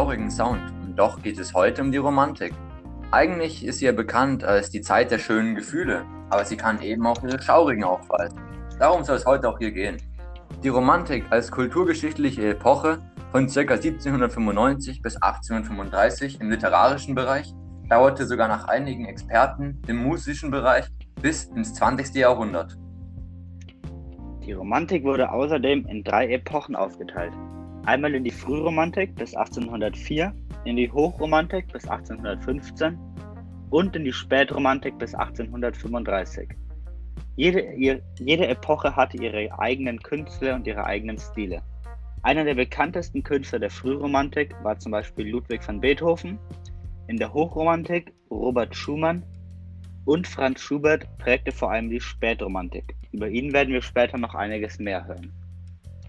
schaurigen Sound und doch geht es heute um die Romantik. Eigentlich ist sie ja bekannt als die Zeit der schönen Gefühle, aber sie kann eben auch ihre schaurigen aufweisen. Darum soll es heute auch hier gehen. Die Romantik als kulturgeschichtliche Epoche von ca. 1795 bis 1835 im literarischen Bereich dauerte sogar nach einigen Experten im musischen Bereich bis ins 20. Jahrhundert. Die Romantik wurde außerdem in drei Epochen aufgeteilt. Einmal in die Frühromantik bis 1804, in die Hochromantik bis 1815 und in die Spätromantik bis 1835. Jede, jede Epoche hatte ihre eigenen Künstler und ihre eigenen Stile. Einer der bekanntesten Künstler der Frühromantik war zum Beispiel Ludwig van Beethoven, in der Hochromantik Robert Schumann und Franz Schubert prägte vor allem die Spätromantik. Über ihn werden wir später noch einiges mehr hören.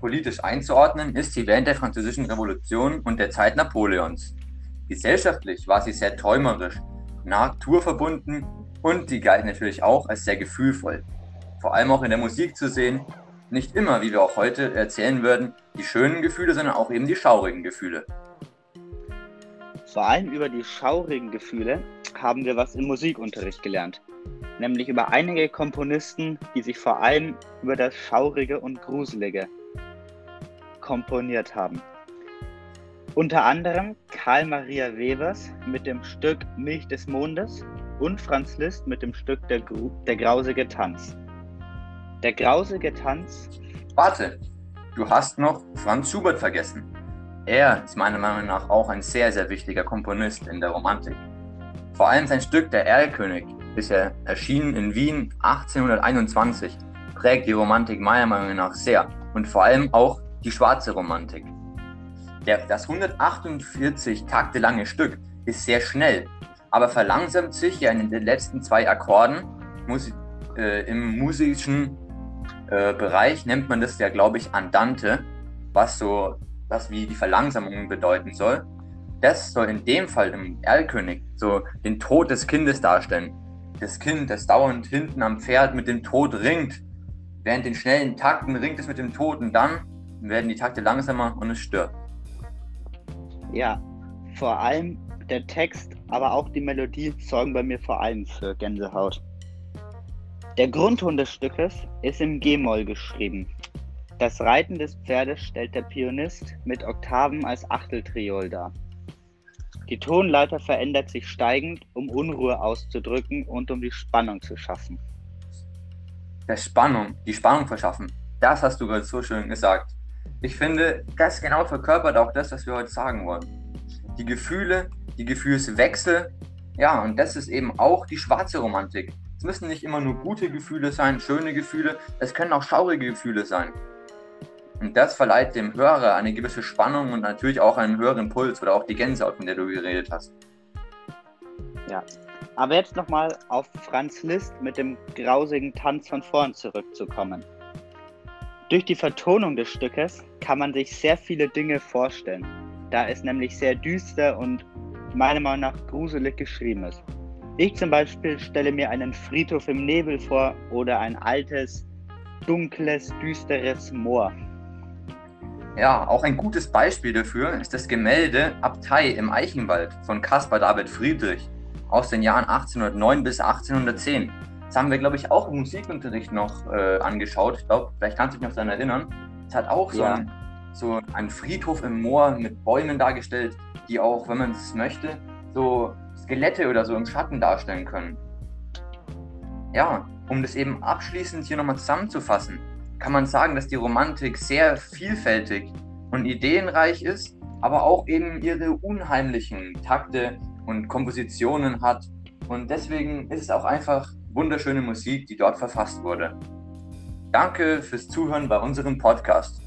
Politisch einzuordnen ist sie während der Französischen Revolution und der Zeit Napoleons. Gesellschaftlich war sie sehr träumerisch, naturverbunden und sie galt natürlich auch als sehr gefühlvoll. Vor allem auch in der Musik zu sehen, nicht immer, wie wir auch heute erzählen würden, die schönen Gefühle, sondern auch eben die schaurigen Gefühle. Vor allem über die schaurigen Gefühle haben wir was im Musikunterricht gelernt, nämlich über einige Komponisten, die sich vor allem über das Schaurige und Gruselige komponiert haben. Unter anderem Karl Maria Webers mit dem Stück Milch des Mondes und Franz Liszt mit dem Stück Der, der grausige Tanz. Der grausige Tanz. Warte, du hast noch Franz Schubert vergessen. Er ist meiner Meinung nach auch ein sehr, sehr wichtiger Komponist in der Romantik. Vor allem sein Stück Der Erlkönig, bisher erschienen in Wien 1821, prägt die Romantik meiner Meinung nach sehr und vor allem auch die schwarze Romantik. Der, das 148 Takte lange Stück ist sehr schnell, aber verlangsamt sich ja in den letzten zwei Akkorden. Musi äh, Im musischen äh, Bereich nennt man das ja, glaube ich, Andante, was so was wie die Verlangsamung bedeuten soll. Das soll in dem Fall im Erlkönig so den Tod des Kindes darstellen. Das Kind, das dauernd hinten am Pferd mit dem Tod ringt. Während den schnellen Takten ringt es mit dem Tod und dann werden die Takte langsamer und es stirbt. Ja, vor allem der Text, aber auch die Melodie sorgen bei mir vor allem für Gänsehaut. Der Grundton des Stückes ist im G-Moll geschrieben. Das Reiten des Pferdes stellt der Pianist mit Oktaven als Achteltriol dar. Die Tonleiter verändert sich steigend, um Unruhe auszudrücken und um die Spannung zu schaffen. Der Spannung, die Spannung verschaffen, das hast du gerade so schön gesagt. Ich finde, das genau verkörpert auch das, was wir heute sagen wollen. Die Gefühle, die Gefühlswechsel, ja, und das ist eben auch die schwarze Romantik. Es müssen nicht immer nur gute Gefühle sein, schöne Gefühle, es können auch schaurige Gefühle sein. Und das verleiht dem Hörer eine gewisse Spannung und natürlich auch einen höheren Puls oder auch die Gänsehaut, von der du geredet hast. Ja, aber jetzt nochmal auf Franz Liszt mit dem grausigen Tanz von vorn zurückzukommen. Durch die Vertonung des Stückes kann man sich sehr viele Dinge vorstellen, da es nämlich sehr düster und meiner Meinung nach gruselig geschrieben ist. Ich zum Beispiel stelle mir einen Friedhof im Nebel vor oder ein altes, dunkles, düsteres Moor. Ja, auch ein gutes Beispiel dafür ist das Gemälde Abtei im Eichenwald von Caspar David Friedrich aus den Jahren 1809 bis 1810. Das haben wir, glaube ich, auch im Musikunterricht noch äh, angeschaut. Ich glaube, vielleicht kannst du dich noch daran erinnern. Es hat auch so, ja. ein, so einen Friedhof im Moor mit Bäumen dargestellt, die auch, wenn man es möchte, so Skelette oder so im Schatten darstellen können. Ja, um das eben abschließend hier nochmal zusammenzufassen kann man sagen, dass die Romantik sehr vielfältig und ideenreich ist, aber auch eben ihre unheimlichen Takte und Kompositionen hat. Und deswegen ist es auch einfach wunderschöne Musik, die dort verfasst wurde. Danke fürs Zuhören bei unserem Podcast.